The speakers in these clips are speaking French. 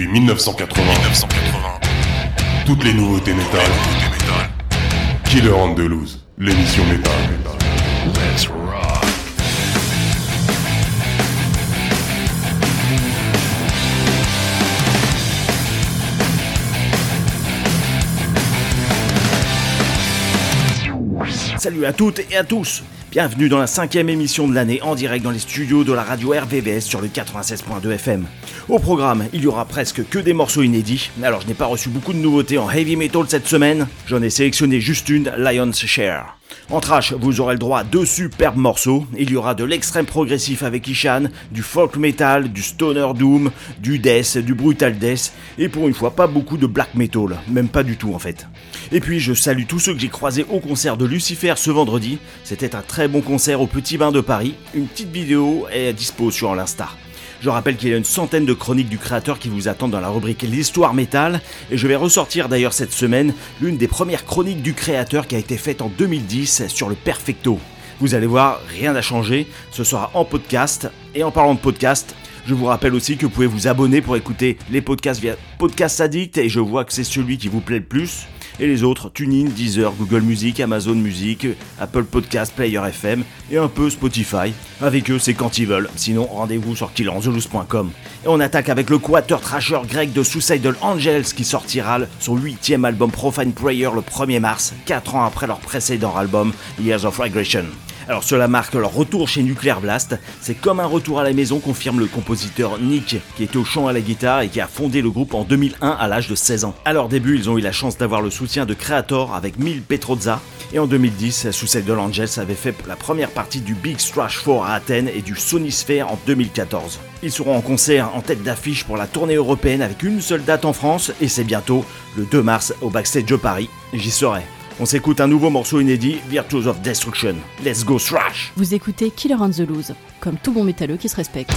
Depuis 1980, 1980 toutes les nouveautés métal. Killer on the Loose, l'émission métal. Let's rock. Salut à toutes et à tous Bienvenue dans la cinquième émission de l'année en direct dans les studios de la radio RVVS sur le 96.2 FM. Au programme, il y aura presque que des morceaux inédits. Alors je n'ai pas reçu beaucoup de nouveautés en heavy metal cette semaine, j'en ai sélectionné juste une, Lion's Share. En trash, vous aurez le droit à deux superbes morceaux. Il y aura de l'extrême progressif avec Ishan, du folk metal, du stoner doom, du death, du brutal death, et pour une fois pas beaucoup de black metal, même pas du tout en fait. Et puis je salue tous ceux que j'ai croisés au concert de Lucifer ce vendredi. C'était un très bon concert au Petit Bain de Paris. Une petite vidéo est à dispo sur l'Insta. Je rappelle qu'il y a une centaine de chroniques du créateur qui vous attendent dans la rubrique L'Histoire métal, et je vais ressortir d'ailleurs cette semaine l'une des premières chroniques du créateur qui a été faite en 2010 sur le Perfecto. Vous allez voir, rien n'a changé, ce sera en podcast, et en parlant de podcast, je vous rappelle aussi que vous pouvez vous abonner pour écouter les podcasts via Podcast Addict, et je vois que c'est celui qui vous plaît le plus et les autres TuneIn, Deezer, Google Music, Amazon Music, Apple Podcast, Player FM et un peu Spotify. Avec eux, c'est quand ils veulent. Sinon, rendez-vous sur killangelus.com. Et on attaque avec le quater trasher grec de Suicidal Angels qui sortira son huitième album Profane Prayer le 1er mars, 4 ans après leur précédent album Years of Regression. Alors cela marque leur retour chez Nuclear Blast, c'est comme un retour à la maison confirme le compositeur Nick qui était au chant à la guitare et qui a fondé le groupe en 2001 à l'âge de 16 ans. À leur début ils ont eu la chance d'avoir le soutien de Creator avec Mil Petrozza et en 2010 Suicidal Angels avait fait la première partie du Big Strash 4 à Athènes et du Sony Sphere en 2014. Ils seront en concert en tête d'affiche pour la tournée européenne avec une seule date en France et c'est bientôt le 2 mars au Backstage de Paris. J'y serai. On s'écoute un nouveau morceau inédit, Virtues of Destruction. Let's go thrash Vous écoutez Killer on the Loose, comme tout bon métalleux qui se respecte.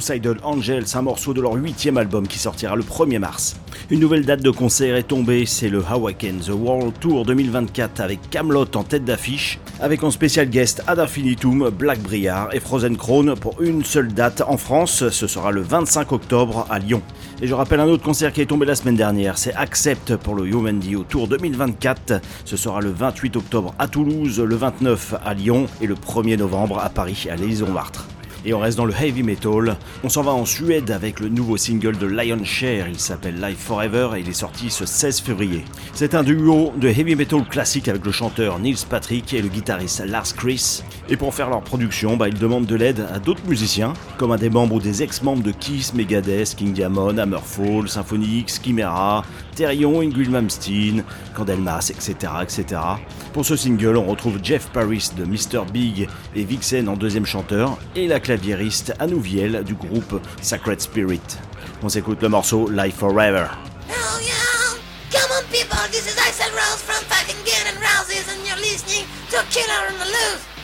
Suicidal Angels, un morceau de leur huitième album qui sortira le 1er mars. Une nouvelle date de concert est tombée, c'est le Awaken The World Tour 2024 avec Camelot en tête d'affiche, avec en spécial guest Ad Infinitum, Black Briar et Frozen Crown pour une seule date en France, ce sera le 25 octobre à Lyon. Et je rappelle un autre concert qui est tombé la semaine dernière, c'est Accept pour le Human Dio Tour 2024, ce sera le 28 octobre à Toulouse, le 29 à Lyon et le 1er novembre à Paris à l'Élysée-Montmartre. Et on reste dans le heavy metal. On s'en va en Suède avec le nouveau single de Lion Share. Il s'appelle Life Forever et il est sorti ce 16 février. C'est un duo de heavy metal classique avec le chanteur Nils Patrick et le guitariste Lars Chris. Et pour faire leur production, bah, ils demandent de l'aide à d'autres musiciens, comme à des membres ou des ex-membres de Kiss, Megadeth, King Diamond, Hammerfall, Symphony X, Chimera, Therion, Ingrid Malmsteen, Candelmas, etc., etc. Pour ce single, on retrouve Jeff Paris de Mr. Big et Vixen en deuxième chanteur et la claviériste Anouviel du groupe Sacred Spirit. On s'écoute le morceau Life Forever. Oh yeah! Come on people, this is Isel Rose from fucking Gun and Roses and you're listening to Killer on the Loose.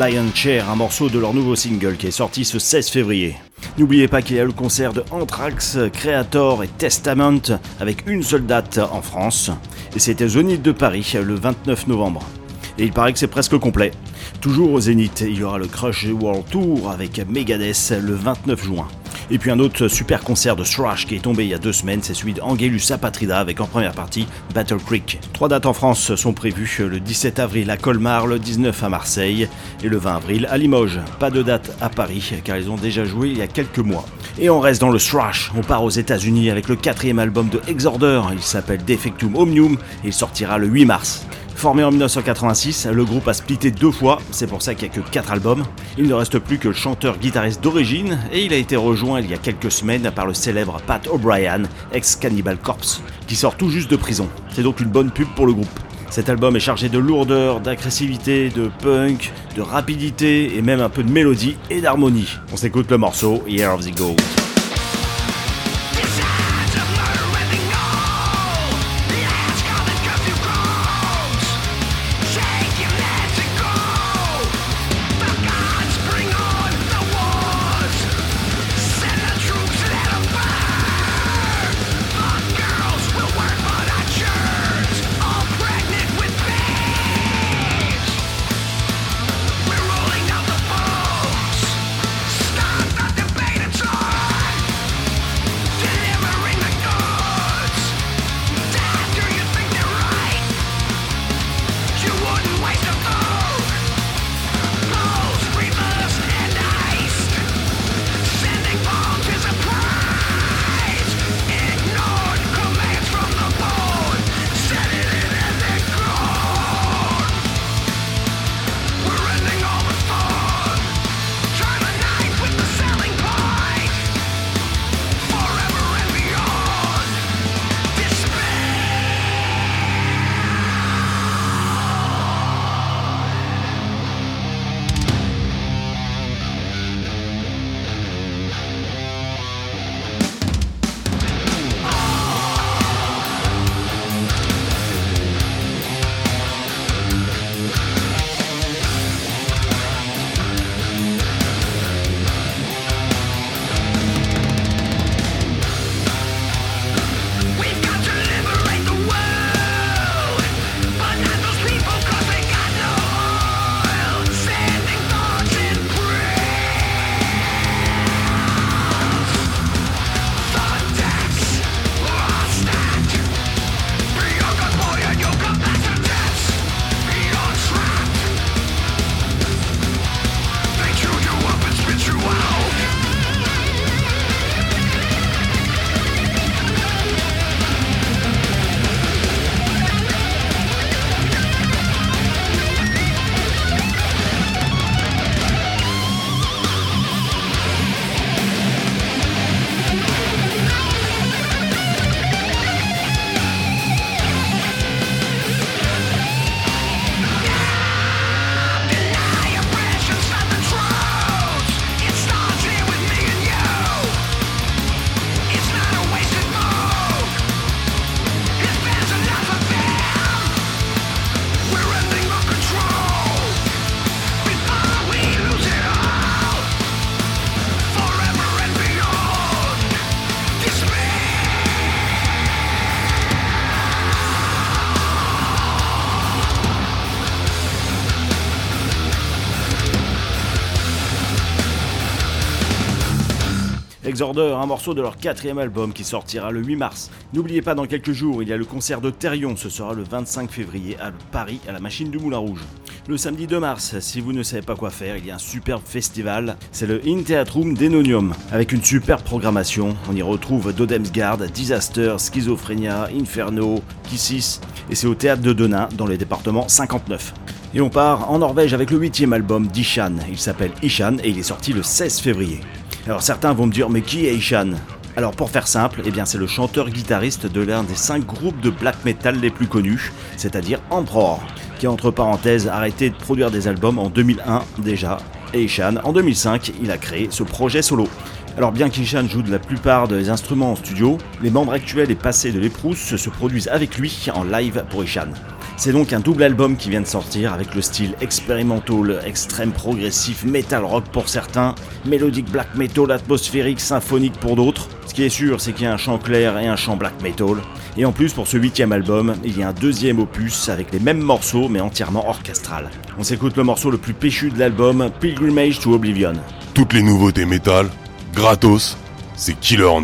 Lion Chair, un morceau de leur nouveau single qui est sorti ce 16 février. N'oubliez pas qu'il y a le concert de Anthrax, Creator et Testament avec une seule date en France, et c'était Zénith de Paris le 29 novembre. Et il paraît que c'est presque complet. Toujours au Zénith, il y aura le Crush World Tour avec Megadeth le 29 juin. Et puis un autre super concert de thrash qui est tombé il y a deux semaines, c'est celui d'Angelus Apatrida avec en première partie Battle Creek. Trois dates en France sont prévues, le 17 avril à Colmar, le 19 à Marseille et le 20 avril à Limoges. Pas de date à Paris car ils ont déjà joué il y a quelques mois. Et on reste dans le thrash, on part aux États-Unis avec le quatrième album de Exorder, il s'appelle Defectum Omnium et il sortira le 8 mars. Formé en 1986, le groupe a splitté deux fois, c'est pour ça qu'il n'y a que 4 albums. Il ne reste plus que le chanteur-guitariste d'origine, et il a été rejoint il y a quelques semaines par le célèbre Pat O'Brien, ex-Cannibal Corpse, qui sort tout juste de prison. C'est donc une bonne pub pour le groupe. Cet album est chargé de lourdeur, d'agressivité, de punk, de rapidité et même un peu de mélodie et d'harmonie. On s'écoute le morceau Year of the Un morceau de leur quatrième album qui sortira le 8 mars. N'oubliez pas, dans quelques jours, il y a le concert de Therion, ce sera le 25 février à Paris, à la machine du Moulin Rouge. Le samedi 2 mars, si vous ne savez pas quoi faire, il y a un superbe festival, c'est le In Theatrum Denonium, avec une superbe programmation. On y retrouve Dodemsgard, Disaster, Schizophrénia, Inferno, Kissis, et c'est au théâtre de Denain, dans le département 59. Et on part en Norvège avec le huitième album d'Ishan. Il s'appelle Ishan et il est sorti le 16 février. Alors certains vont me dire mais qui est Ishan alors pour faire simple, eh bien c'est le chanteur-guitariste de l'un des cinq groupes de black metal les plus connus, c'est-à-dire Emperor, qui entre parenthèses arrêté de produire des albums en 2001 déjà, et Ishan en 2005 il a créé ce projet solo. Alors bien qu'Ishan joue de la plupart des instruments en studio, les membres actuels et passés de l'Éprousse se produisent avec lui en live pour Ishan. C'est donc un double album qui vient de sortir avec le style expérimental, extrême progressif, metal rock pour certains, mélodique black metal, atmosphérique, symphonique pour d'autres. Ce qui est sûr, c'est qu'il y a un chant clair et un chant black metal. Et en plus, pour ce huitième album, il y a un deuxième opus avec les mêmes morceaux mais entièrement orchestral. On s'écoute le morceau le plus péchu de l'album, Pilgrimage to Oblivion. Toutes les nouveautés métal, gratos, c'est Killer on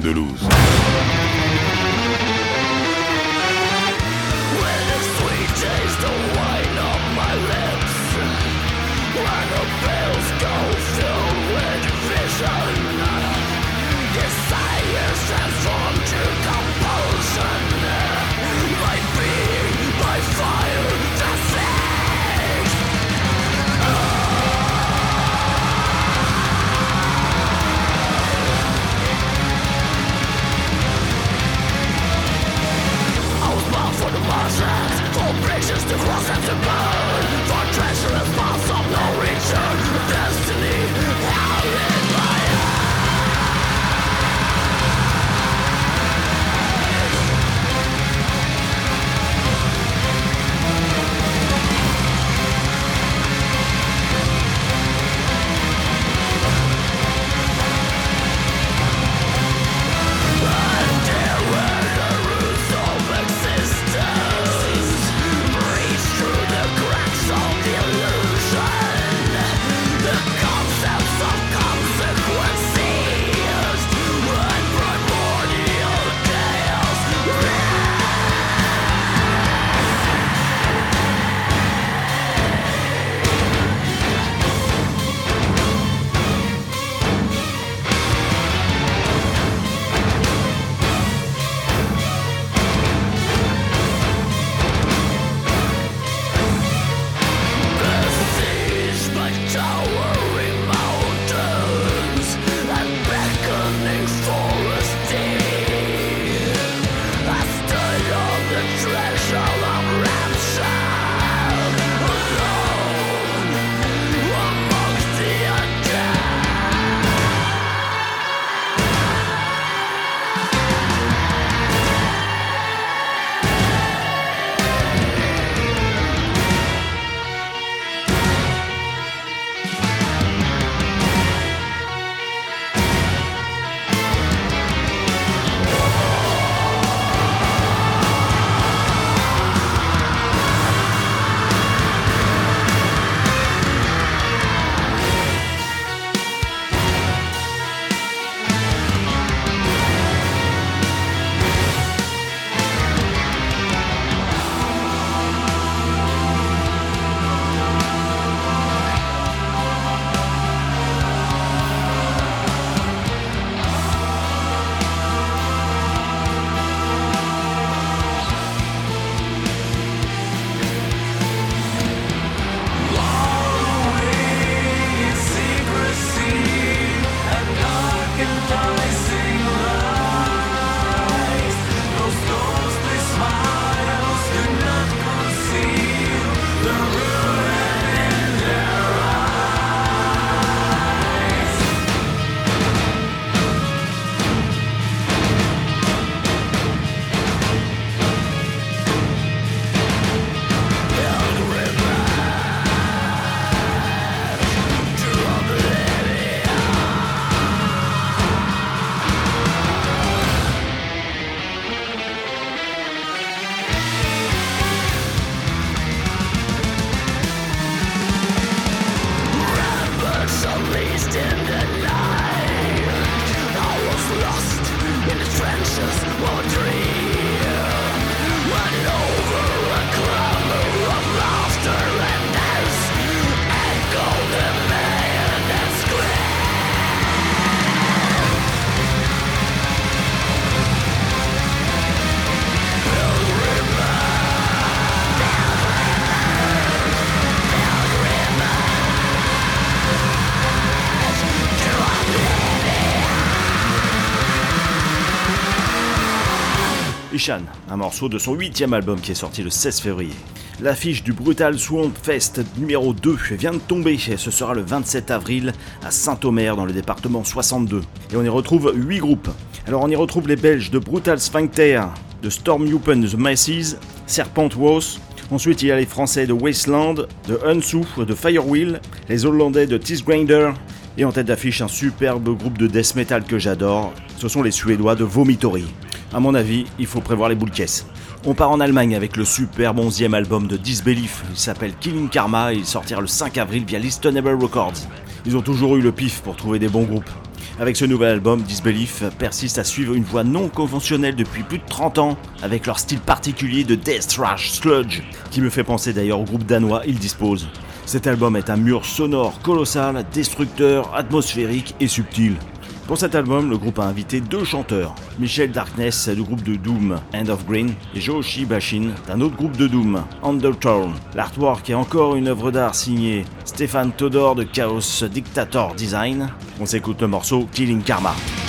un morceau de son huitième album qui est sorti le 16 février. L'affiche du Brutal Swamp Fest numéro 2 vient de tomber et ce sera le 27 avril à Saint-Omer dans le département 62. Et on y retrouve 8 groupes. Alors on y retrouve les Belges de Brutal Sphincter, de Storm Open The Masses, Serpent Wars, Ensuite, il y a les Français de Wasteland, de Unsu, de Firewheel, les Hollandais de Teeth Grinder, et en tête d'affiche un superbe groupe de death metal que j'adore, ce sont les Suédois de Vomitory. À mon avis, il faut prévoir les boules caisses. On part en Allemagne avec le superbe 11e album de Disbelief, il s'appelle Killing Karma et il sortira le 5 avril via Listenable Records. Ils ont toujours eu le pif pour trouver des bons groupes. Avec ce nouvel album, Disbelief persiste à suivre une voie non conventionnelle depuis plus de 30 ans, avec leur style particulier de death thrash sludge, qui me fait penser d'ailleurs au groupe danois Ils Dispose. Cet album est un mur sonore colossal, destructeur, atmosphérique et subtil. Pour cet album, le groupe a invité deux chanteurs, Michel Darkness du groupe de Doom End of Green et Joshi Bashin d'un autre groupe de Doom, Undertone. L'artwork est encore une œuvre d'art signée Stéphane Todor de Chaos Dictator Design. On s'écoute le morceau Killing Karma. Killing karma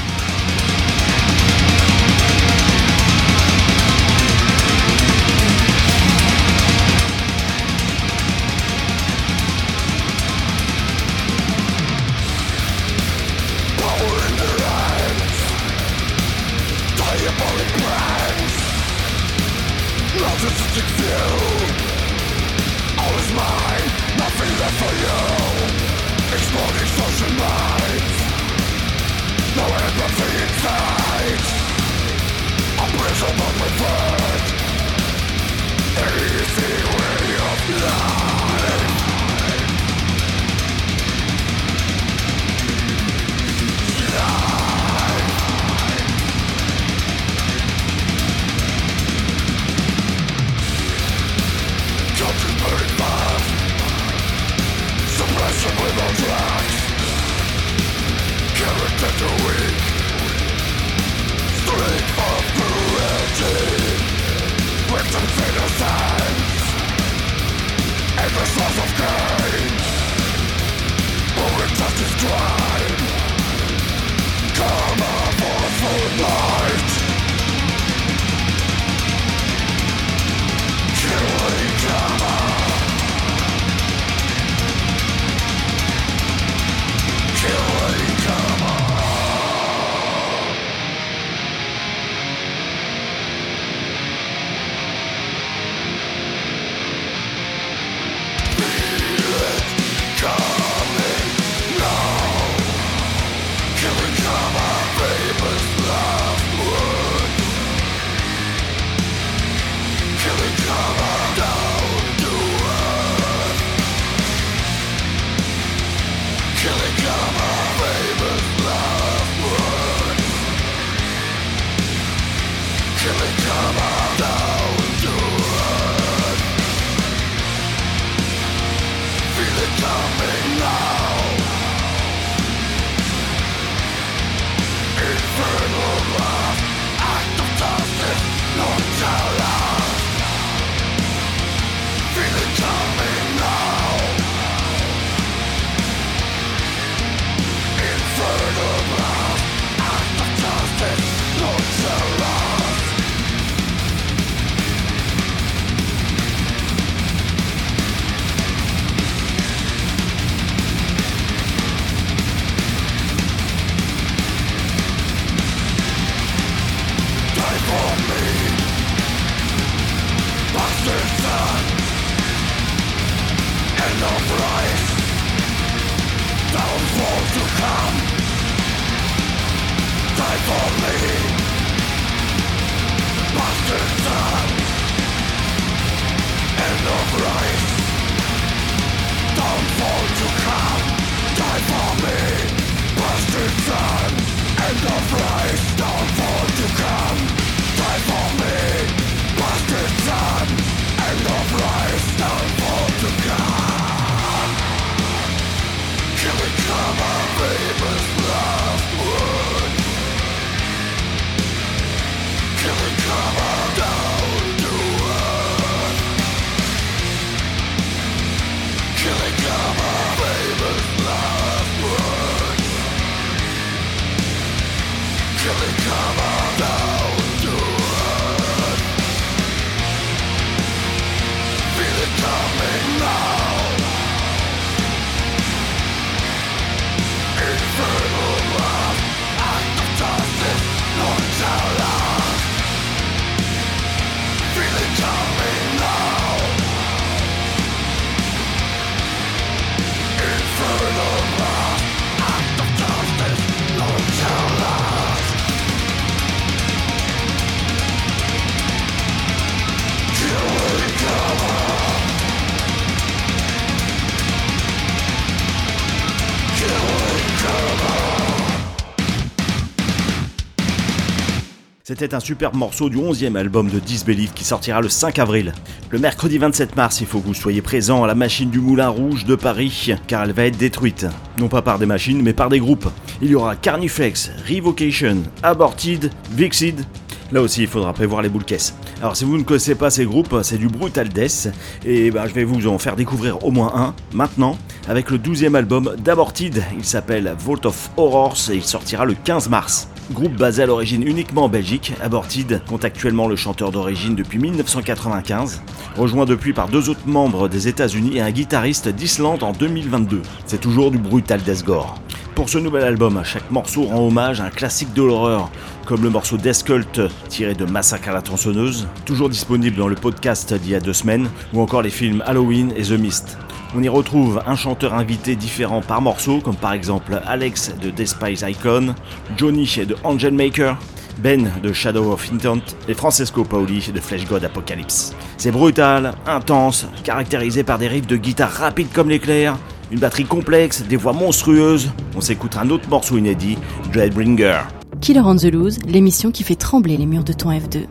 C'était un superbe morceau du 11e album de Disbelief qui sortira le 5 avril. Le mercredi 27 mars, il faut que vous soyez présents à la machine du Moulin Rouge de Paris, car elle va être détruite. Non pas par des machines, mais par des groupes. Il y aura Carnifex, Revocation, Aborted, Vixid, Là aussi, il faudra prévoir les boules caisses. Alors, si vous ne connaissez pas ces groupes, c'est du Brutal Death, et bah, je vais vous en faire découvrir au moins un, maintenant, avec le 12e album d'Aborted. Il s'appelle Vault of Horrors et il sortira le 15 mars. Groupe basé à l'origine uniquement en Belgique, Aborted compte actuellement le chanteur d'origine depuis 1995, rejoint depuis par deux autres membres des États-Unis et un guitariste d'Islande en 2022. C'est toujours du Brutal Death Gore. Pour ce nouvel album, chaque morceau rend hommage à un classique de l'horreur, comme le morceau Death Cult tiré de Massacre à la tronçonneuse, toujours disponible dans le podcast d'il y a deux semaines, ou encore les films Halloween et The Mist. On y retrouve un chanteur invité différent par morceau, comme par exemple Alex de Despise Icon, Johnny de Angel Maker, Ben de Shadow of Intent et Francesco Paoli de Flesh God Apocalypse. C'est brutal, intense, caractérisé par des riffs de guitare rapides comme l'éclair, une batterie complexe, des voix monstrueuses. On s'écoute un autre morceau inédit, Dreadbringer. Killer on the Loose, l'émission qui fait trembler les murs de ton F2.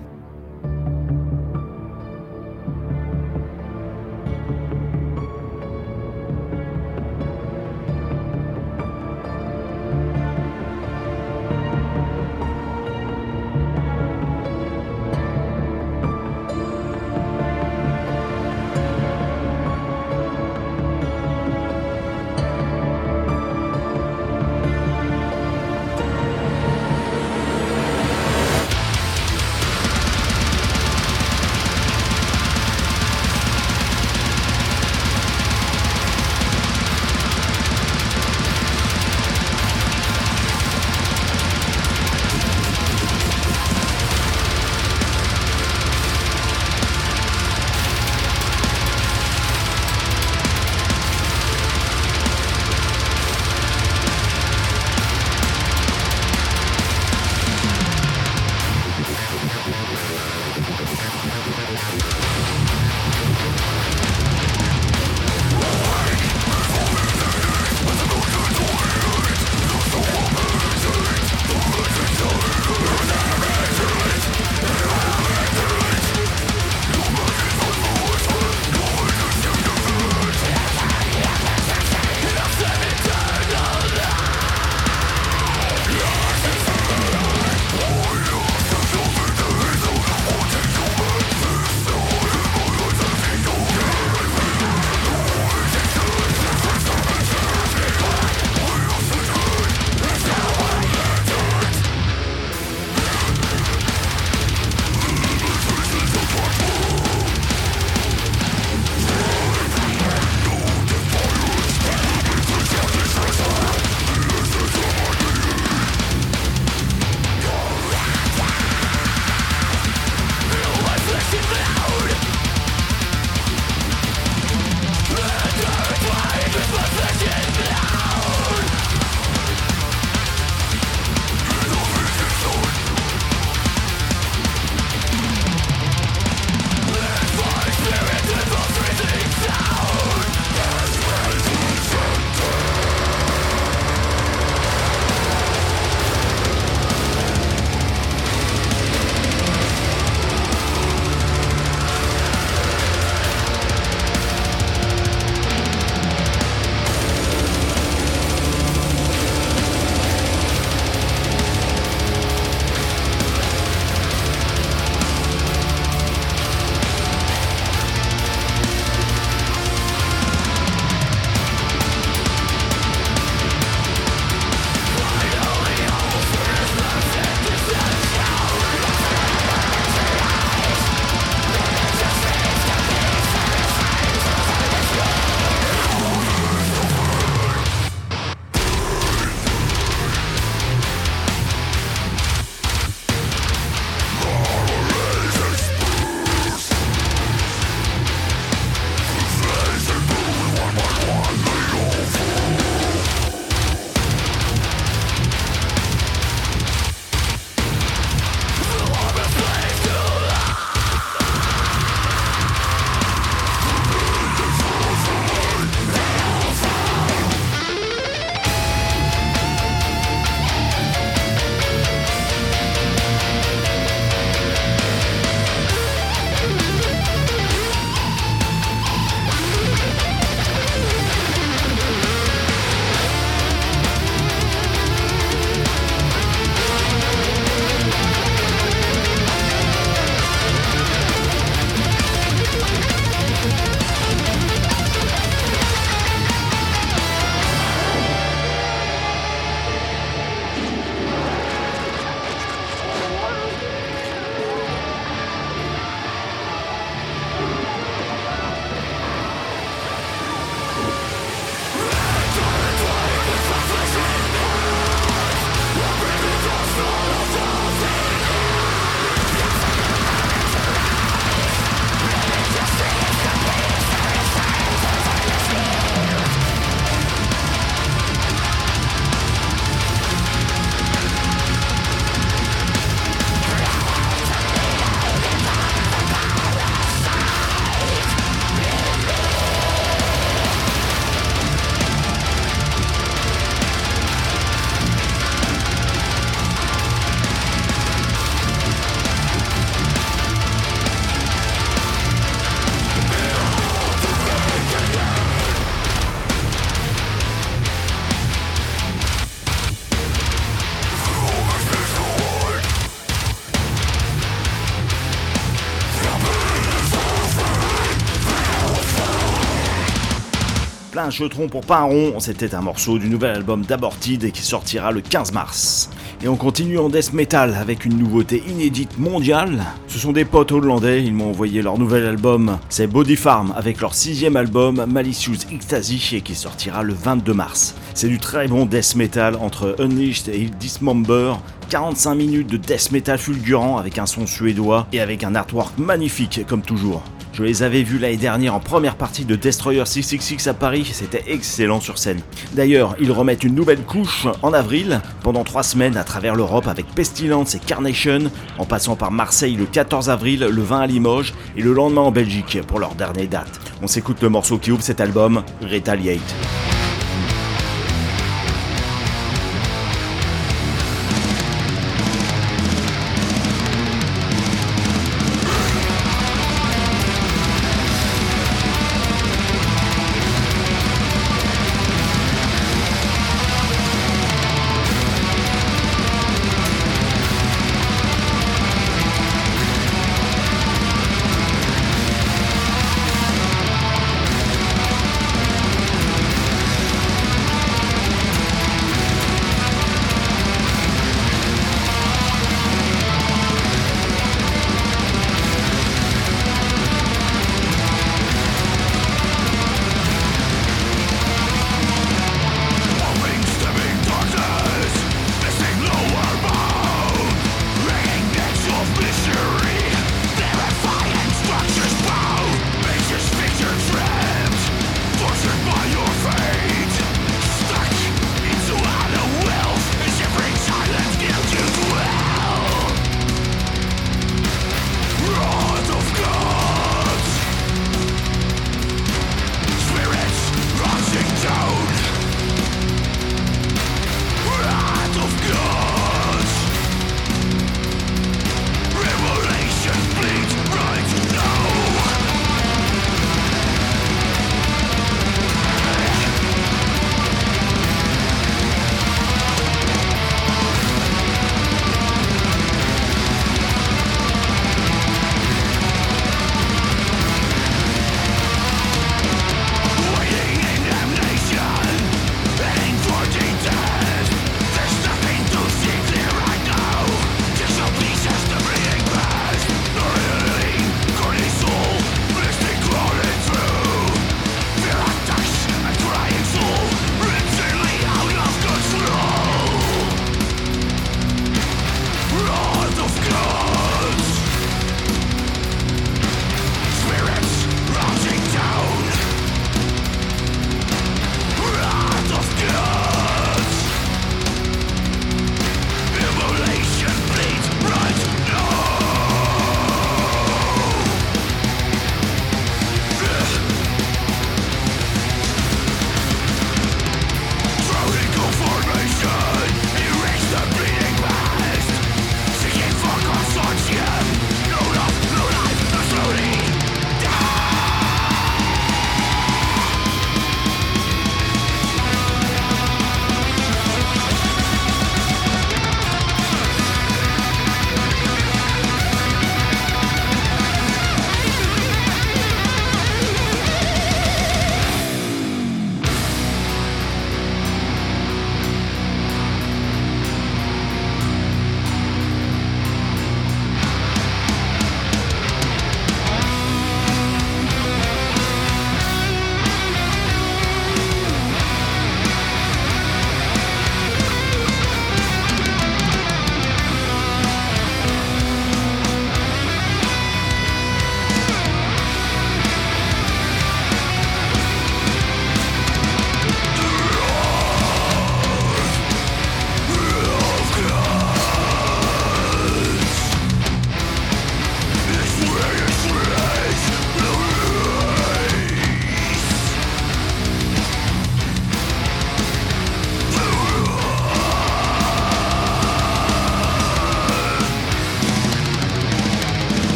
Plein chetron pour pas un rond, c'était un morceau du nouvel album d'Aborted qui sortira le 15 mars. Et on continue en death metal avec une nouveauté inédite mondiale. Ce sont des potes hollandais, ils m'ont envoyé leur nouvel album, c'est Body Farm avec leur sixième album Malicious Ecstasy et qui sortira le 22 mars. C'est du très bon death metal entre Unleashed et Dismember, 45 minutes de death metal fulgurant avec un son suédois et avec un artwork magnifique comme toujours. Je les avais vus l'année dernière en première partie de Destroyer 666 à Paris, c'était excellent sur scène. D'ailleurs, ils remettent une nouvelle couche en avril, pendant trois semaines à travers l'Europe avec Pestilence et Carnation, en passant par Marseille le 14 avril, le 20 à Limoges et le lendemain en Belgique pour leur dernière date. On s'écoute le morceau qui ouvre cet album, Retaliate.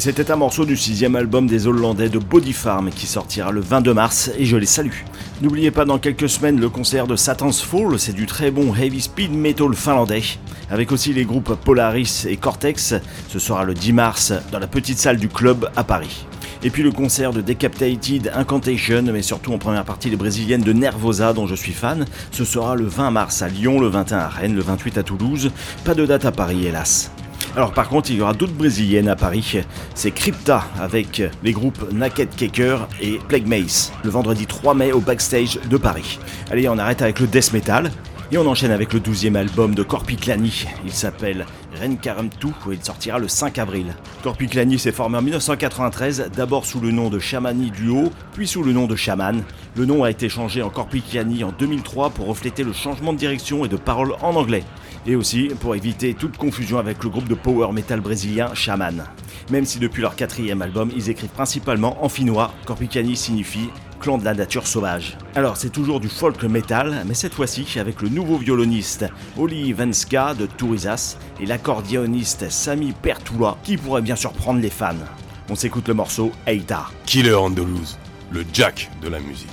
Et c'était un morceau du sixième album des Hollandais de Body Farm qui sortira le 22 mars et je les salue. N'oubliez pas dans quelques semaines le concert de Satan's Fall, c'est du très bon heavy speed metal finlandais, avec aussi les groupes Polaris et Cortex, ce sera le 10 mars dans la petite salle du club à Paris. Et puis le concert de Decapitated Incantation, mais surtout en première partie les brésiliennes de Nervosa dont je suis fan, ce sera le 20 mars à Lyon, le 21 à Rennes, le 28 à Toulouse, pas de date à Paris hélas. Alors par contre, il y aura d'autres brésiliennes à Paris. C'est Crypta avec les groupes Naked Caker et Plague Mace le vendredi 3 mai au backstage de Paris. Allez, on arrête avec le death metal et on enchaîne avec le 12e album de Corpiclani. Il s'appelle Renkaremtu et il sortira le 5 avril. Corpiclani s'est formé en 1993, d'abord sous le nom de Shamani Duo, puis sous le nom de Shaman. Le nom a été changé en Corpiclani en 2003 pour refléter le changement de direction et de parole en anglais et aussi pour éviter toute confusion avec le groupe de power metal brésilien Shaman. Même si depuis leur quatrième album, ils écrivent principalement en finnois, Corpicani signifie clan de la nature sauvage. Alors c'est toujours du folk metal, mais cette fois-ci avec le nouveau violoniste Oli Venska de Tourisas et l'accordéoniste Sami Pertula qui pourrait bien surprendre les fans. On s'écoute le morceau Eita. Killer Andalouse, le jack de la musique.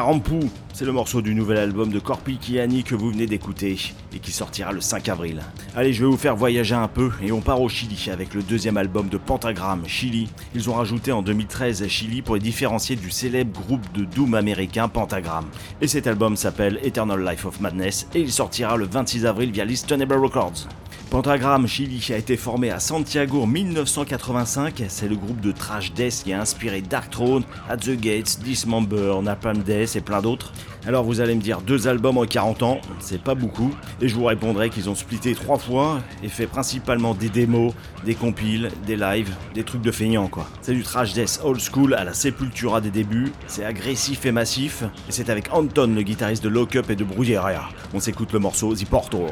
Rampou, c'est le morceau du nouvel album de Corpi Kiani que vous venez d'écouter et qui sortira le 5 avril. Allez, je vais vous faire voyager un peu et on part au Chili avec le deuxième album de Pentagram, Chili. Ils ont rajouté en 2013 Chili pour les différencier du célèbre groupe de doom américain Pentagram. Et cet album s'appelle Eternal Life of Madness et il sortira le 26 avril via Listenable Records. Pentagram Chili a été formé à Santiago en 1985. C'est le groupe de trash death qui a inspiré Dark Throne, At the Gates, Dismember, Napalm Death et plein d'autres. Alors vous allez me dire deux albums en 40 ans, c'est pas beaucoup, et je vous répondrai qu'ils ont splitté trois fois et fait principalement des démos, des compiles, des lives, des trucs de feignants quoi. C'est du trash death old school à la Sepultura des débuts, c'est agressif et massif, et c'est avec Anton, le guitariste de Lock Up et de Brujeria. On s'écoute le morceau The Portal.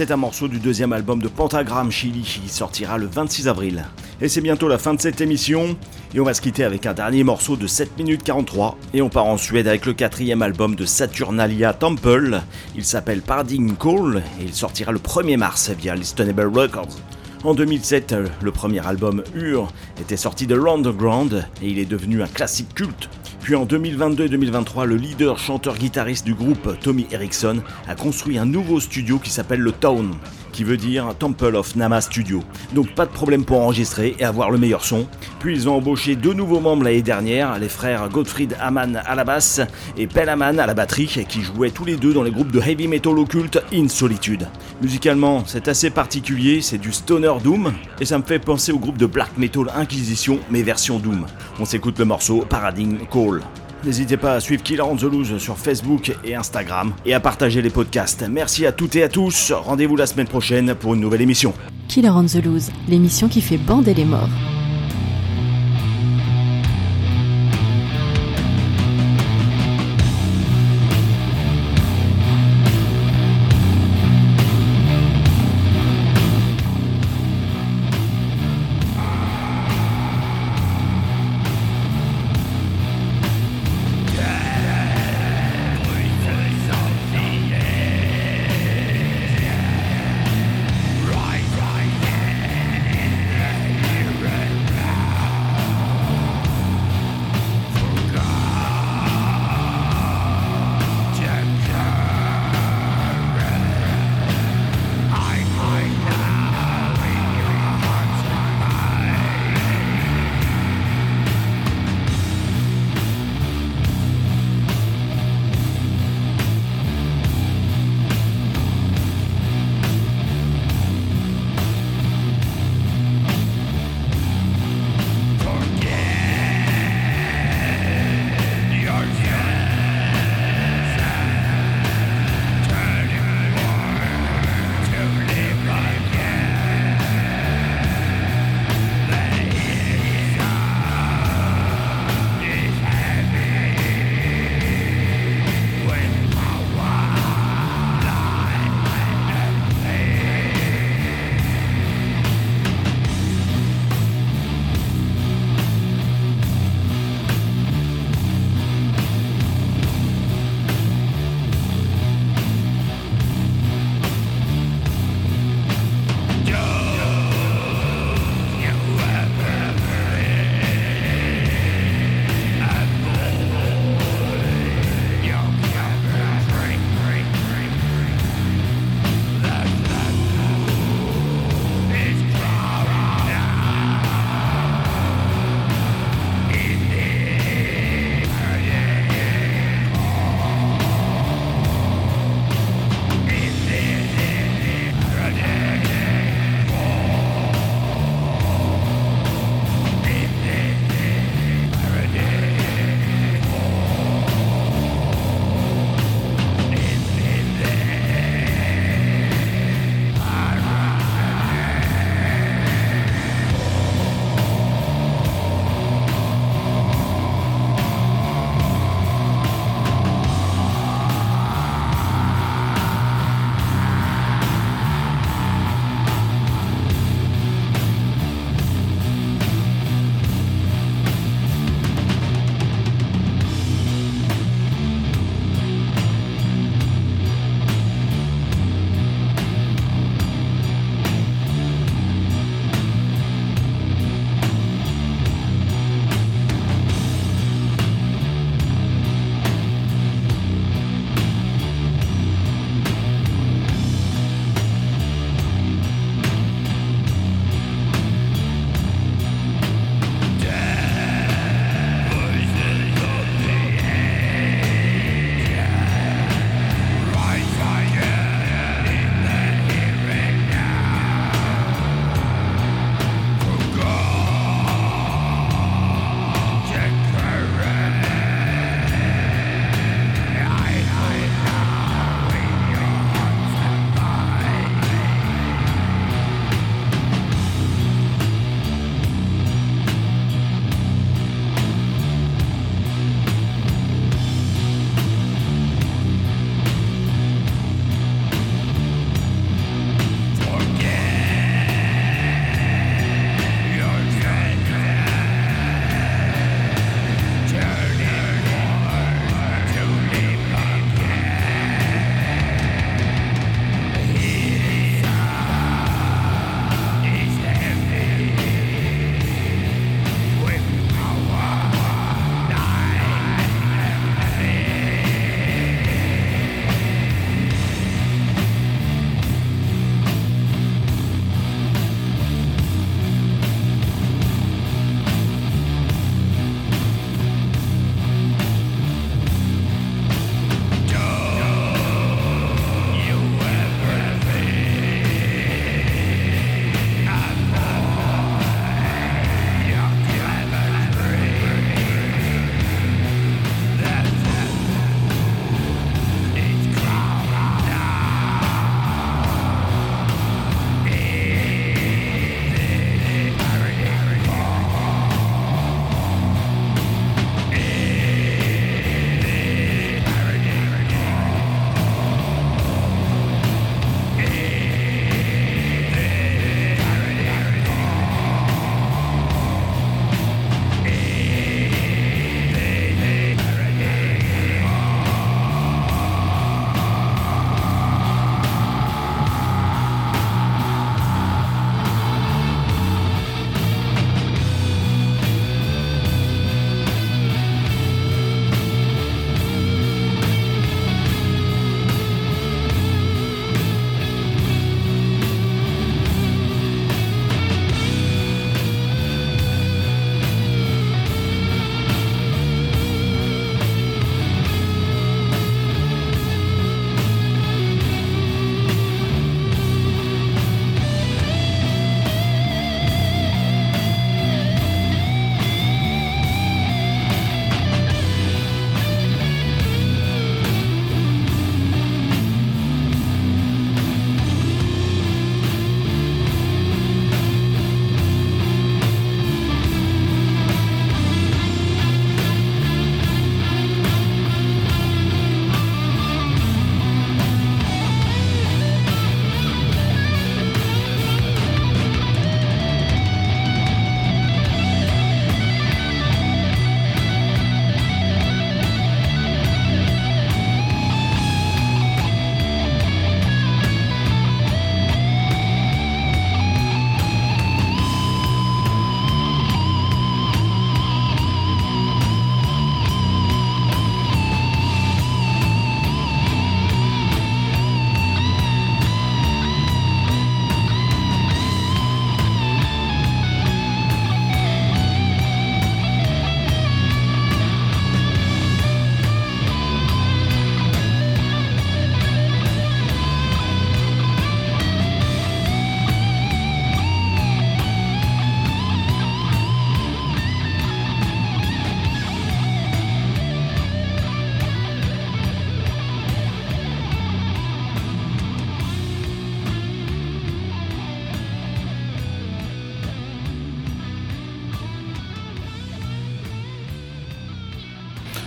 C'était un morceau du deuxième album de Pentagram Chili qui sortira le 26 avril. Et c'est bientôt la fin de cette émission, et on va se quitter avec un dernier morceau de 7 minutes 43, et on part en Suède avec le quatrième album de Saturnalia Temple. Il s'appelle Paradigm Call, et il sortira le 1er mars via Listenable Records. En 2007, le premier album Ur était sorti de l'Underground et il est devenu un classique culte. Puis en 2022 et 2023, le leader chanteur-guitariste du groupe, Tommy Erickson, a construit un nouveau studio qui s'appelle le Town qui veut dire Temple of Nama Studio. Donc pas de problème pour enregistrer et avoir le meilleur son. Puis ils ont embauché deux nouveaux membres l'année dernière, les frères Gottfried Amann à la basse et Pell Amann à la batterie, qui jouaient tous les deux dans les groupes de heavy metal occulte In Solitude. Musicalement, c'est assez particulier, c'est du stoner doom, et ça me fait penser au groupe de black metal Inquisition, mais version doom. On s'écoute le morceau Paradigm Call. N'hésitez pas à suivre Killer on the Loose sur Facebook et Instagram et à partager les podcasts. Merci à toutes et à tous. Rendez-vous la semaine prochaine pour une nouvelle émission. Killer on the Loose, l'émission qui fait bander les morts.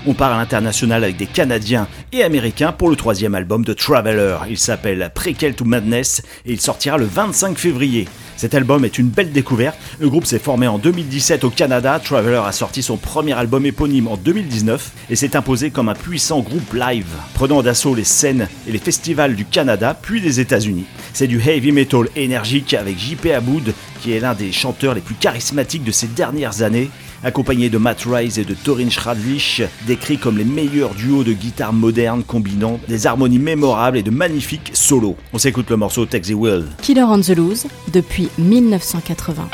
On part à l'international avec des Canadiens et Américains pour le troisième album de Traveler. Il s'appelle Prequel to Madness et il sortira le 25 février. Cet album est une belle découverte. Le groupe s'est formé en 2017 au Canada. Traveler a sorti son premier album éponyme en 2019 et s'est imposé comme un puissant groupe live, prenant d'assaut les scènes et les festivals du Canada puis des États-Unis. C'est du heavy metal énergique avec JP Aboud, qui est l'un des chanteurs les plus charismatiques de ces dernières années accompagné de Matt Rice et de Torin Schradlich, décrits comme les meilleurs duos de guitare moderne combinant des harmonies mémorables et de magnifiques solos. On s'écoute le morceau Taxi Will. Killer on the Loose depuis 1980.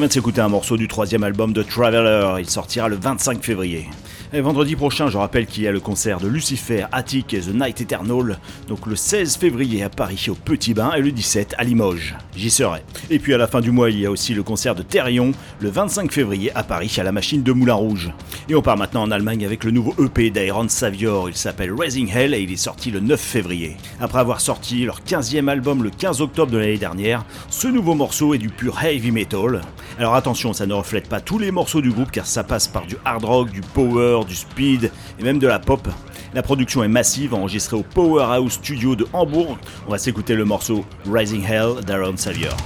Vient de s'écouter un morceau du troisième album de Traveler. Il sortira le 25 février. Vendredi prochain, je rappelle qu'il y a le concert de Lucifer, Attic et The Night Eternal, donc le 16 février à Paris au Petit Bain et le 17 à Limoges. J'y serai. Et puis à la fin du mois, il y a aussi le concert de Therion, le 25 février à Paris à la machine de Moulin Rouge. Et on part maintenant en Allemagne avec le nouveau EP d'Iron Savior. Il s'appelle Raising Hell et il est sorti le 9 février. Après avoir sorti leur 15e album le 15 octobre de l'année dernière, ce nouveau morceau est du pur heavy metal. Alors attention, ça ne reflète pas tous les morceaux du groupe car ça passe par du hard rock, du power, du speed et même de la pop. La production est massive, enregistrée au Powerhouse Studio de Hambourg. On va s'écouter le morceau Rising Hell d'Aaron Savior.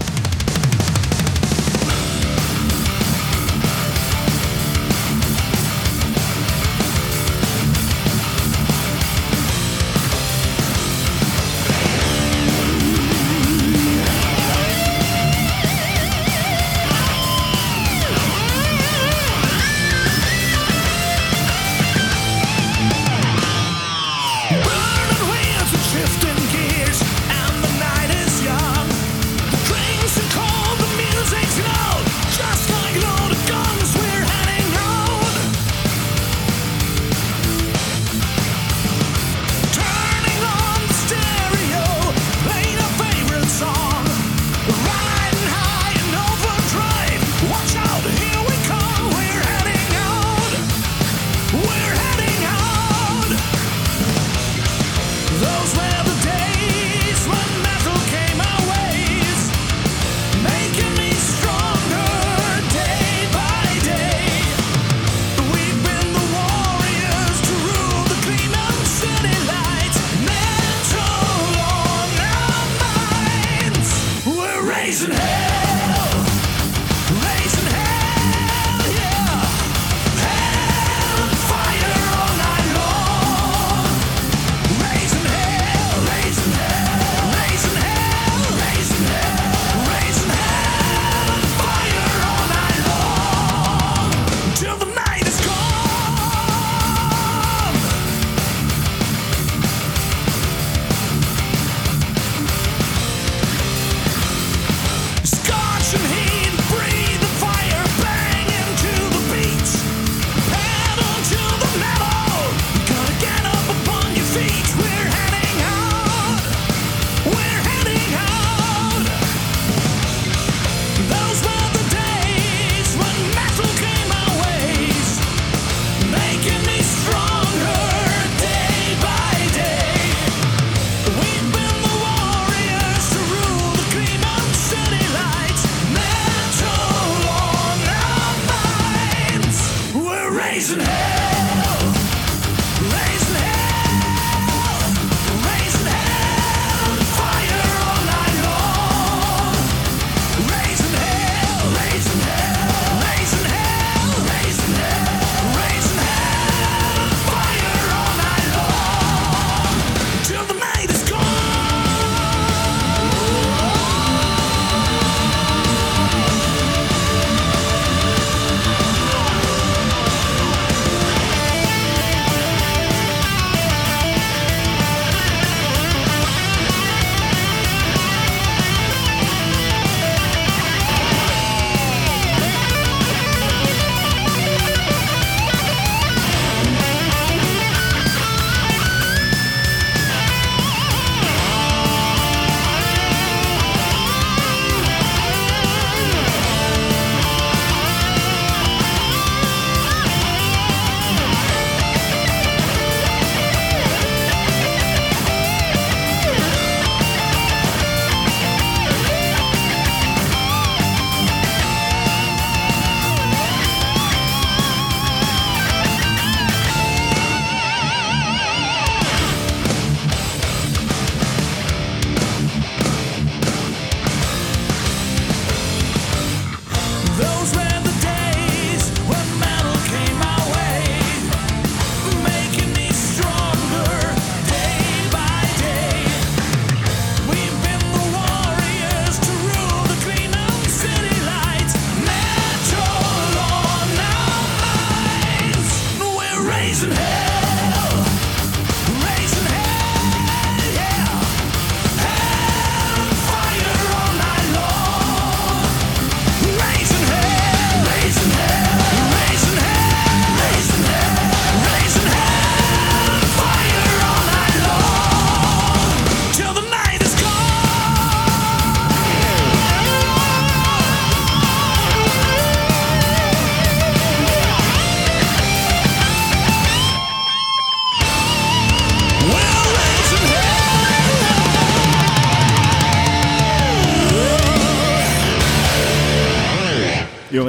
Yeah.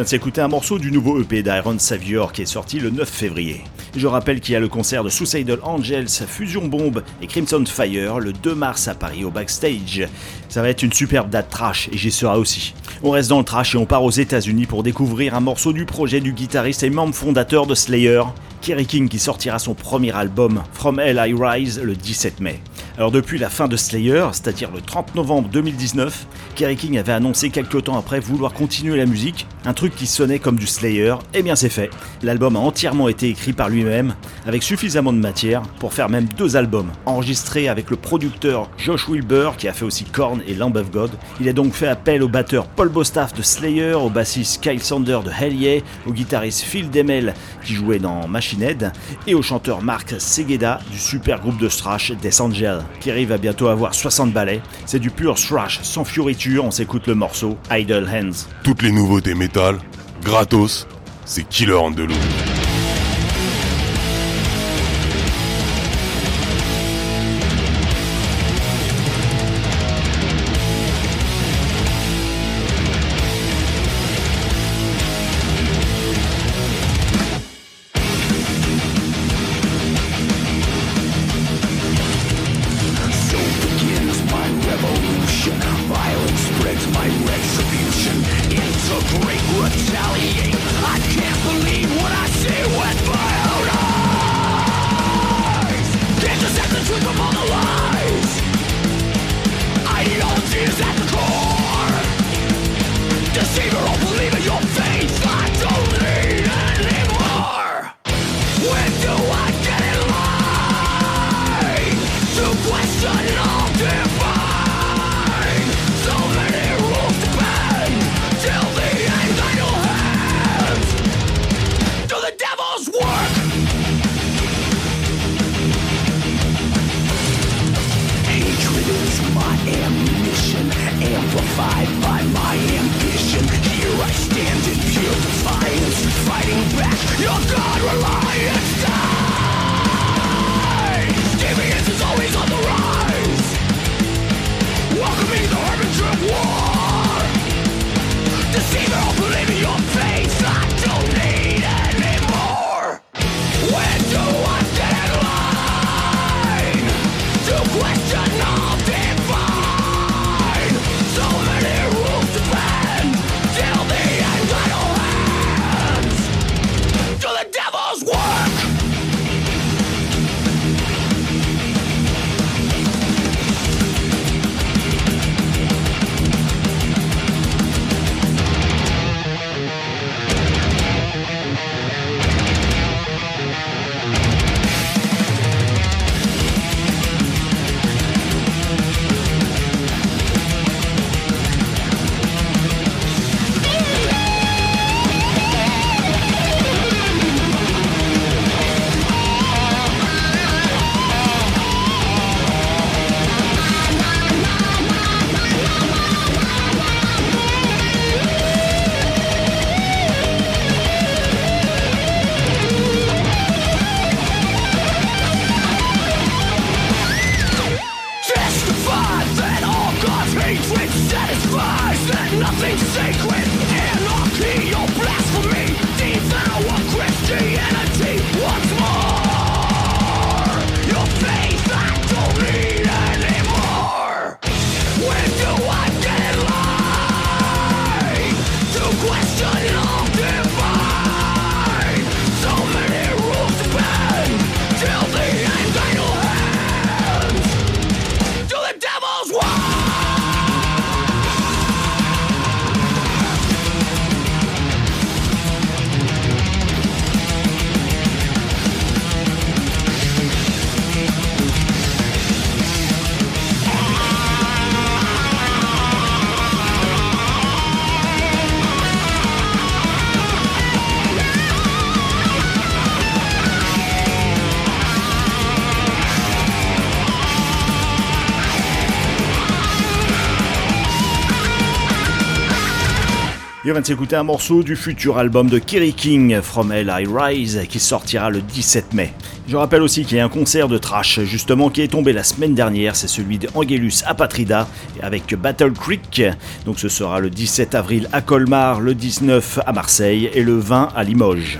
S'écouter un morceau du nouveau EP d'Iron Savior qui est sorti le 9 février. Je rappelle qu'il y a le concert de Suicidal Angels, Fusion Bomb et Crimson Fire le 2 mars à Paris au backstage. Ça va être une superbe date trash et j'y serai aussi. On reste dans le trash et on part aux États-Unis pour découvrir un morceau du projet du guitariste et membre fondateur de Slayer, Kerry King, qui sortira son premier album From Hell I Rise le 17 mai. Alors depuis la fin de Slayer, c'est-à-dire le 30 novembre 2019, Kerry King avait annoncé quelques temps après vouloir continuer la musique, un truc qui sonnait comme du Slayer, et eh bien c'est fait. L'album a entièrement été écrit par lui-même, avec suffisamment de matière pour faire même deux albums, enregistrés avec le producteur Josh Wilbur qui a fait aussi Korn et Lamb of God. Il a donc fait appel au batteur Paul Bostaff de Slayer, au bassiste Kyle Sander de Hell au guitariste Phil Demel qui jouait dans Machine Head, et au chanteur Mark Segeda du super groupe de thrash Death Angel qui arrive à bientôt avoir 60 ballets. C'est du pur thrash sans fioriture, on s'écoute le morceau Idle Hands. Toutes les nouveautés gratos, c'est Killer Andalou. Et on vient de s'écouter un morceau du futur album de Kerry King, From Hell I Rise, qui sortira le 17 mai. Je rappelle aussi qu'il y a un concert de trash, justement, qui est tombé la semaine dernière, c'est celui de Angelus Apatrida, avec Battle Creek. Donc ce sera le 17 avril à Colmar, le 19 à Marseille et le 20 à Limoges.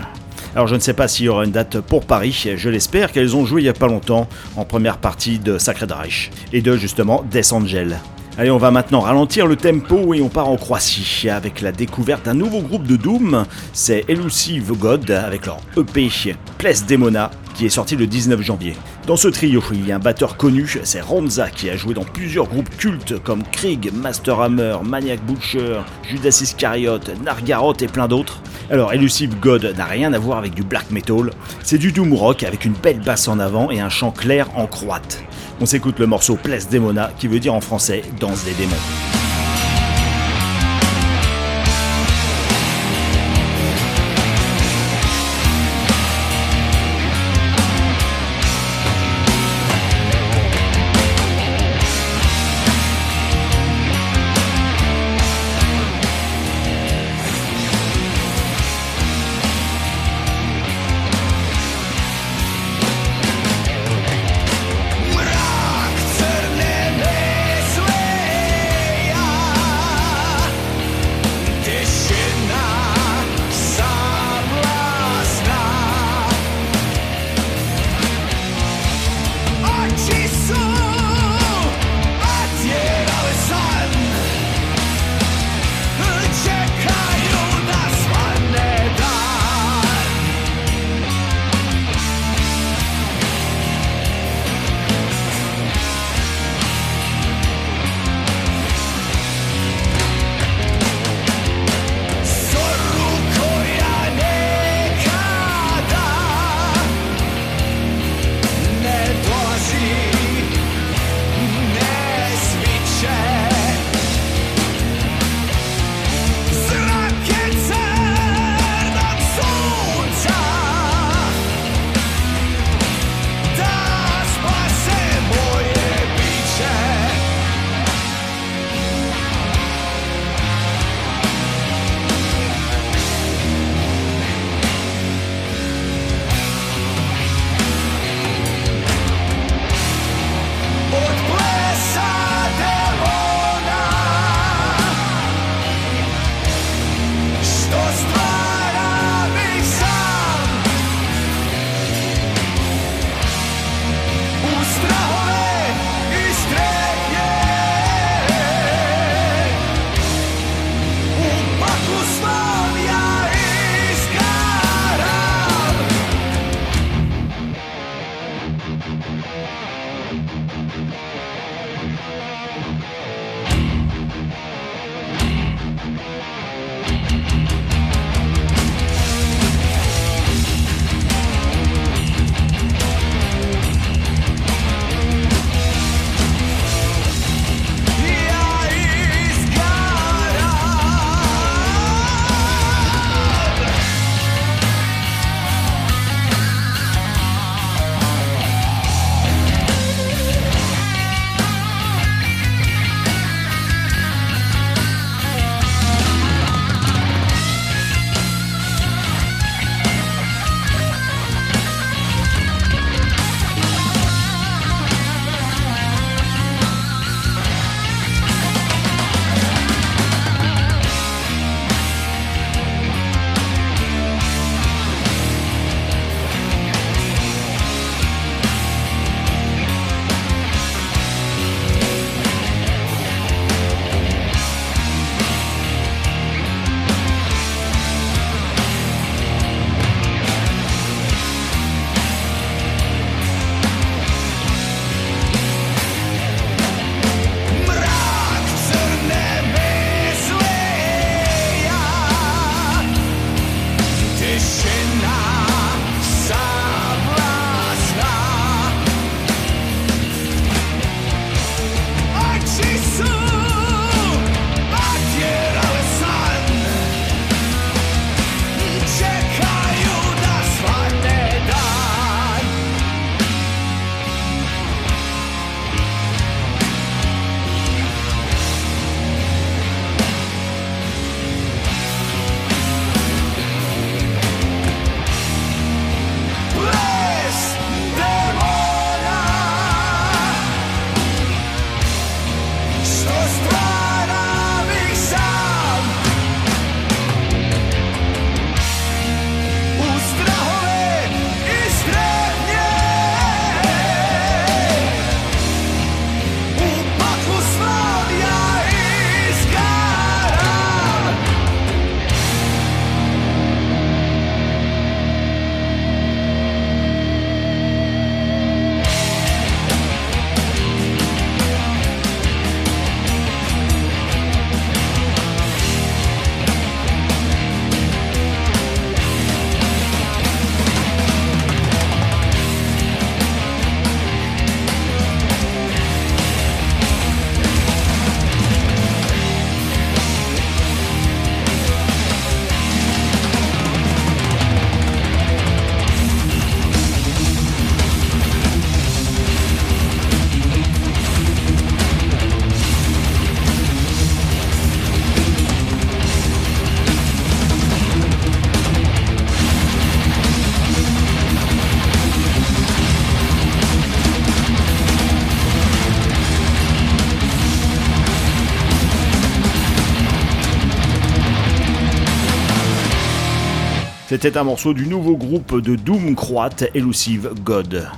Alors je ne sais pas s'il y aura une date pour Paris, je l'espère qu'elles ont joué il n'y a pas longtemps en première partie de Sacred Reich et de justement Death Angel. Allez, on va maintenant ralentir le tempo et on part en Croatie avec la découverte d'un nouveau groupe de Doom. C'est Elusive God avec leur EP Place Demona qui est sorti le 19 janvier. Dans ce trio, il y a un batteur connu, c'est Ronza qui a joué dans plusieurs groupes cultes comme Krieg, Master Hammer, Maniac Butcher, Judas Iscariot, Nargaroth et plein d'autres. Alors Elusive God n'a rien à voir avec du black metal, c'est du doom rock avec une belle basse en avant et un chant clair en croate. On s'écoute le morceau Place Demona qui veut dire en français Danse des démons. C'était un morceau du nouveau groupe de Doom croate Elusive God.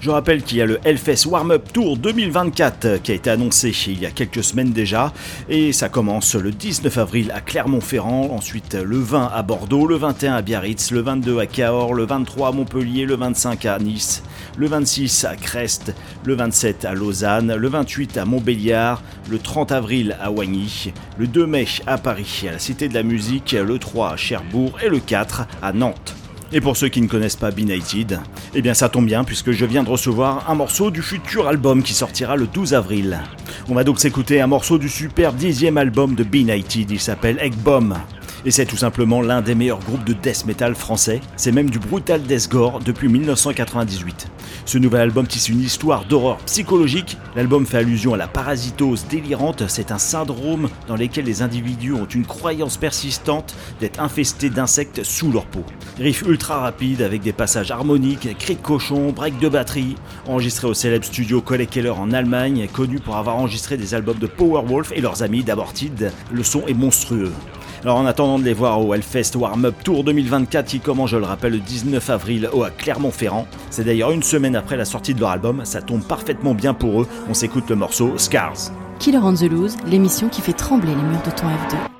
Je rappelle qu'il y a le Hellfest Warm-Up Tour 2024 qui a été annoncé il y a quelques semaines déjà et ça commence le 19 avril à Clermont-Ferrand, ensuite le 20 à Bordeaux, le 21 à Biarritz, le 22 à Cahors, le 23 à Montpellier, le 25 à Nice, le 26 à Crest, le 27 à Lausanne, le 28 à Montbéliard, le 30 avril à Wagny, le 2 mai à Paris, à la Cité de la Musique, le 3 à Cherbourg et le 4 à Nantes. Et pour ceux qui ne connaissent pas Benighted, eh bien ça tombe bien puisque je viens de recevoir un morceau du futur album qui sortira le 12 avril. On va donc s'écouter un morceau du super dixième album de Benighted, il s'appelle Egg Bomb. Et c'est tout simplement l'un des meilleurs groupes de death metal français, c'est même du brutal death gore depuis 1998. Ce nouvel album tisse une histoire d'horreur psychologique, l'album fait allusion à la parasitose délirante, c'est un syndrome dans lequel les individus ont une croyance persistante d'être infestés d'insectes sous leur peau. Riff ultra rapide avec des passages harmoniques, cris de cochon, break de batterie, enregistré au célèbre studio Cole Keller en Allemagne, connu pour avoir enregistré des albums de Powerwolf et leurs amis d'Abortid, le son est monstrueux. Alors en attendant de les voir au Hellfest Warm-Up Tour 2024 qui commence, je le rappelle, le 19 avril au à Clermont-Ferrand, c'est d'ailleurs une semaine après la sortie de leur album, ça tombe parfaitement bien pour eux, on s'écoute le morceau Scars. Killer on the Loose, l'émission qui fait trembler les murs de ton F2.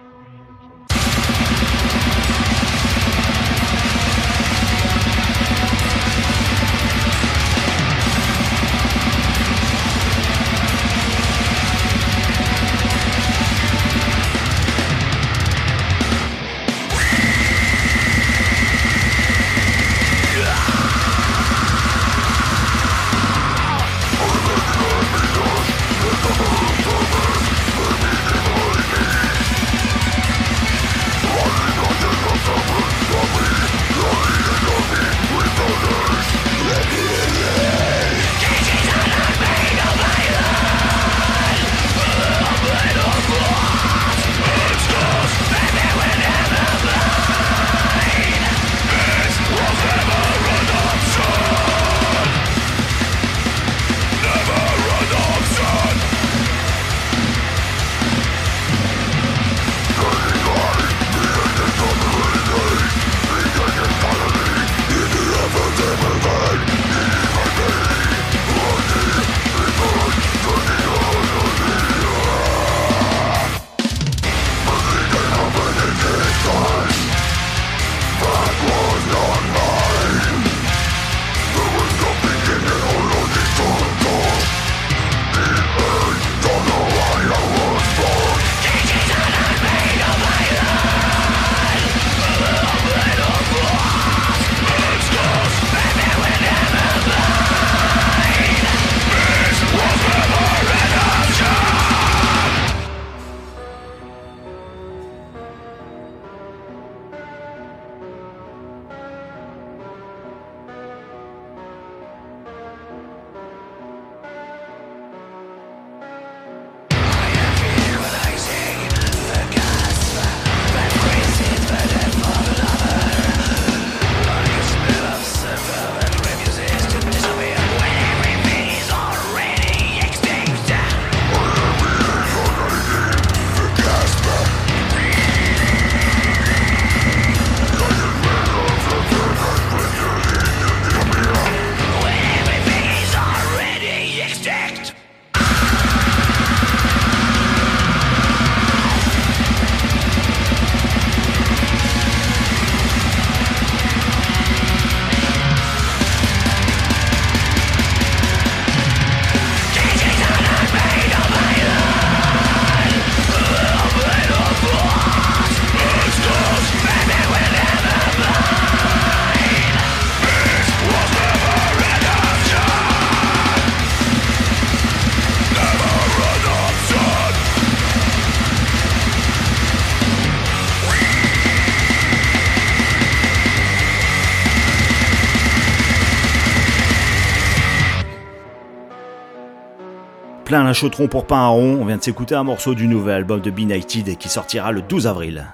Plein un chaudron pour pain à rond, on vient de s'écouter un morceau du nouvel album de Benighted qui sortira le 12 avril.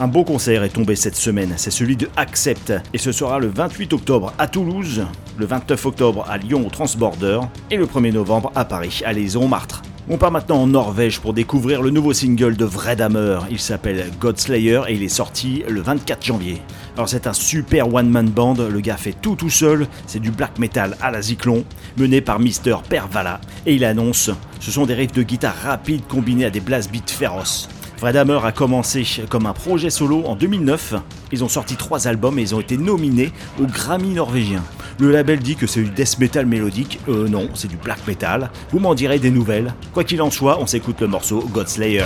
Un beau concert est tombé cette semaine, c'est celui de Accept, et ce sera le 28 octobre à Toulouse, le 29 octobre à Lyon au Transborder, et le 1er novembre à Paris, à Liaison Martre. On part maintenant en Norvège pour découvrir le nouveau single de Vredhammer. Il s'appelle Godslayer et il est sorti le 24 janvier. Alors c'est un super one-man band, le gars fait tout tout seul, c'est du black metal à la Zyklon, mené par Mister Pervala, et il annonce, ce sont des riffs de guitare rapides combinés à des blast beats féroces. Vredhammer a commencé comme un projet solo en 2009, ils ont sorti trois albums et ils ont été nominés au Grammy norvégien. Le label dit que c'est du death metal mélodique, euh non, c'est du black metal. Vous m'en direz des nouvelles. Quoi qu'il en soit, on s'écoute le morceau Godslayer.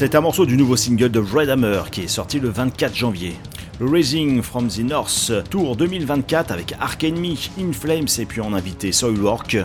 C'est un morceau du nouveau single de Red Hammer qui est sorti le 24 janvier. Le Raising from the North Tour 2024 avec Ark Enemy, In Flames et puis en invité Soilwork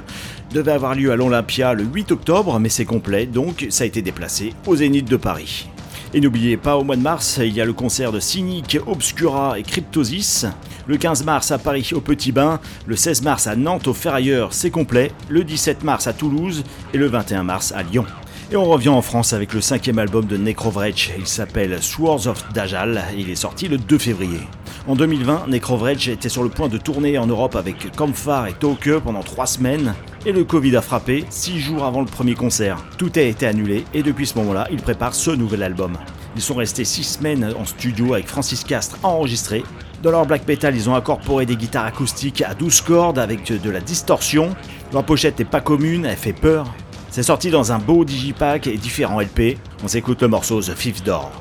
devait avoir lieu à l'Olympia le 8 octobre mais c'est complet donc ça a été déplacé au Zénith de Paris. Et n'oubliez pas, au mois de mars, il y a le concert de Cynic, Obscura et Cryptosis. Le 15 mars à Paris au Petit Bain, le 16 mars à Nantes au Ferrailleur, c'est complet, le 17 mars à Toulouse et le 21 mars à Lyon. Et on revient en France avec le cinquième album de Necrovretch. Il s'appelle Swords of Dajal il est sorti le 2 février. En 2020, Necrovretch était sur le point de tourner en Europe avec Comfar et Toke pendant 3 semaines. Et le Covid a frappé 6 jours avant le premier concert. Tout a été annulé et depuis ce moment-là, il prépare ce nouvel album. Ils sont restés 6 semaines en studio avec Francis Castre enregistré. Dans leur black metal, ils ont incorporé des guitares acoustiques à 12 cordes avec de la distorsion. Leur pochette n'est pas commune, elle fait peur. C'est sorti dans un beau digipack et différents LP. On s'écoute le morceau The Fifth Door.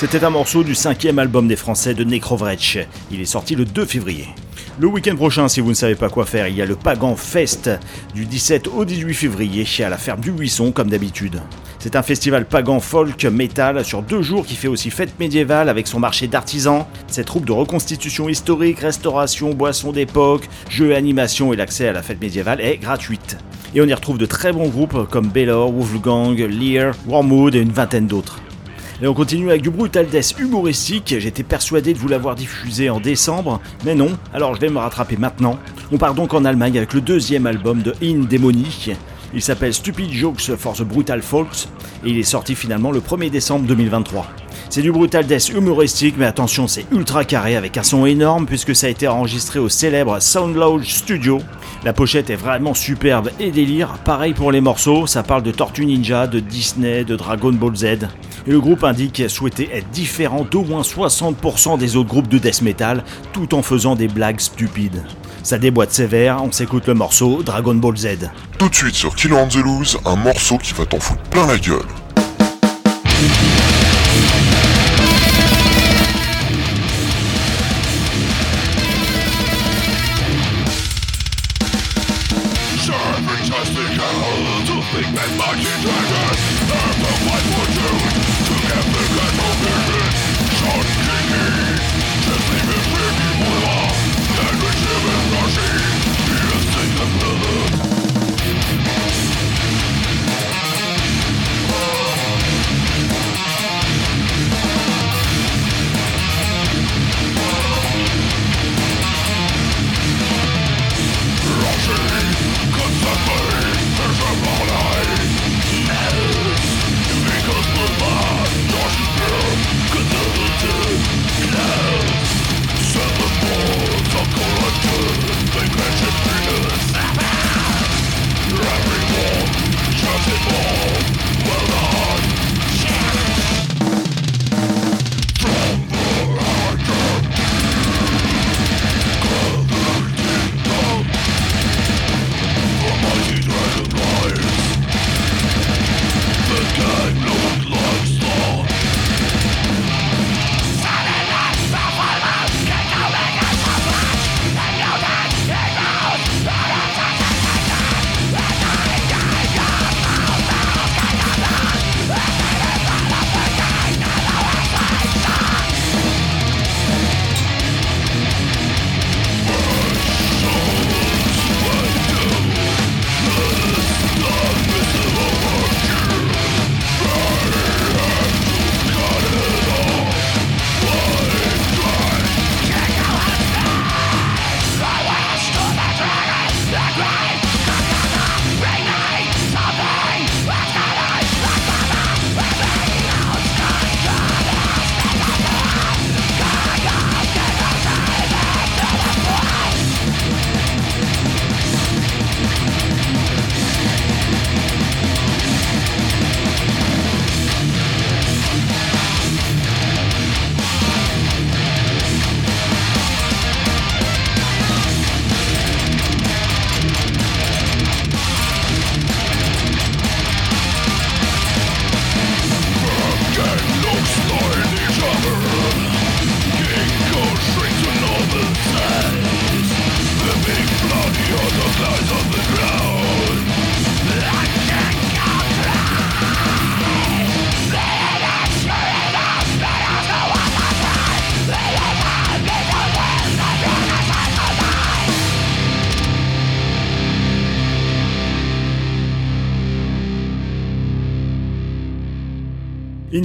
C'était un morceau du cinquième album des Français de Necrovretch. Il est sorti le 2 février. Le week-end prochain, si vous ne savez pas quoi faire, il y a le Pagan Fest du 17 au 18 février à la ferme du Buisson, comme d'habitude. C'est un festival pagan folk metal sur deux jours qui fait aussi fête médiévale avec son marché d'artisans, ses troupes de reconstitution historique, restauration, boissons d'époque, jeux animations et l'accès à la fête médiévale est gratuite. Et on y retrouve de très bons groupes comme Baylor, Wolfgang, Lear, Wormwood et une vingtaine d'autres. Et on continue avec du Brutal Death humoristique. J'étais persuadé de vous l'avoir diffusé en décembre, mais non, alors je vais me rattraper maintenant. On part donc en Allemagne avec le deuxième album de In Demony. Il s'appelle Stupid Jokes for the Brutal Folks et il est sorti finalement le 1er décembre 2023. C'est du brutal death humoristique, mais attention, c'est ultra carré avec un son énorme puisque ça a été enregistré au célèbre Sound Lodge Studio. La pochette est vraiment superbe et délire. Pareil pour les morceaux, ça parle de Tortue Ninja, de Disney, de Dragon Ball Z. Et le groupe indique souhaiter être différent d'au moins 60% des autres groupes de death metal tout en faisant des blagues stupides. Ça déboîte sévère, on s'écoute le morceau Dragon Ball Z. Tout de suite sur Killer on the Loose, un morceau qui va t'en foutre plein la gueule.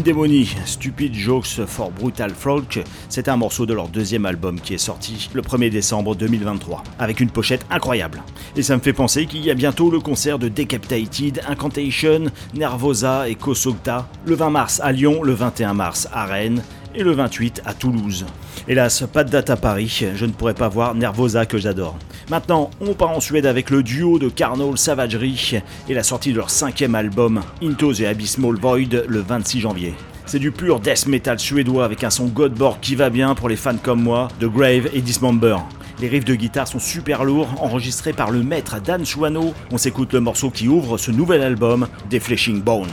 Indemony, Stupid Jokes for Brutal Folk, c'est un morceau de leur deuxième album qui est sorti le 1er décembre 2023, avec une pochette incroyable. Et ça me fait penser qu'il y a bientôt le concert de Decapitated, Incantation, Nervosa et Kosogta, le 20 mars à Lyon, le 21 mars à Rennes et le 28 à Toulouse. Hélas, pas de date à Paris, je ne pourrais pas voir Nervosa que j'adore. Maintenant, on part en Suède avec le duo de Carnal Savagery et la sortie de leur cinquième album, Into the Abysmal Void, le 26 janvier. C'est du pur death metal suédois avec un son Godborg qui va bien pour les fans comme moi de Grave et Dismember. Les riffs de guitare sont super lourds, enregistrés par le maître Dan Chouano. On s'écoute le morceau qui ouvre ce nouvel album, Fleshing Bones.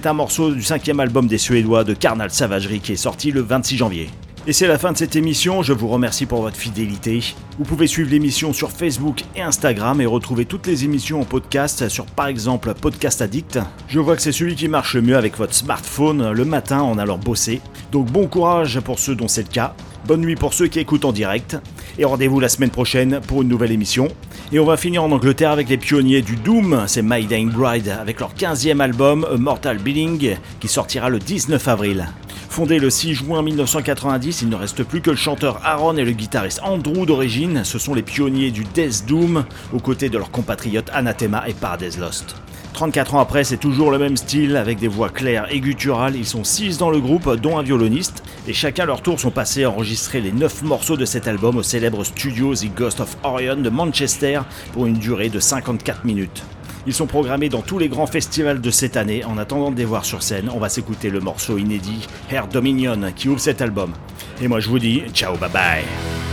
C'était un morceau du cinquième album des Suédois de Carnal Savagerie qui est sorti le 26 janvier. Et c'est la fin de cette émission, je vous remercie pour votre fidélité. Vous pouvez suivre l'émission sur Facebook et Instagram et retrouver toutes les émissions en podcast sur par exemple Podcast Addict. Je vois que c'est celui qui marche le mieux avec votre smartphone le matin en allant bosser. Donc bon courage pour ceux dont c'est le cas. Bonne nuit pour ceux qui écoutent en direct. Et rendez-vous la semaine prochaine pour une nouvelle émission. Et on va finir en Angleterre avec les pionniers du Doom, c'est My Dying Bride, avec leur 15e album Mortal Billing, qui sortira le 19 avril. Fondé le 6 juin 1990, il ne reste plus que le chanteur Aaron et le guitariste Andrew d'origine. Ce sont les pionniers du Death Doom, aux côtés de leurs compatriotes Anathema et Paradise Lost. 34 ans après, c'est toujours le même style, avec des voix claires et gutturales. Ils sont 6 dans le groupe, dont un violoniste, et chacun leur tour sont passés à enregistrer les 9 morceaux de cet album au célèbre studio The Ghost of Orion de Manchester pour une durée de 54 minutes. Ils sont programmés dans tous les grands festivals de cette année. En attendant de les voir sur scène, on va s'écouter le morceau inédit Hair Dominion qui ouvre cet album. Et moi je vous dis ciao bye bye.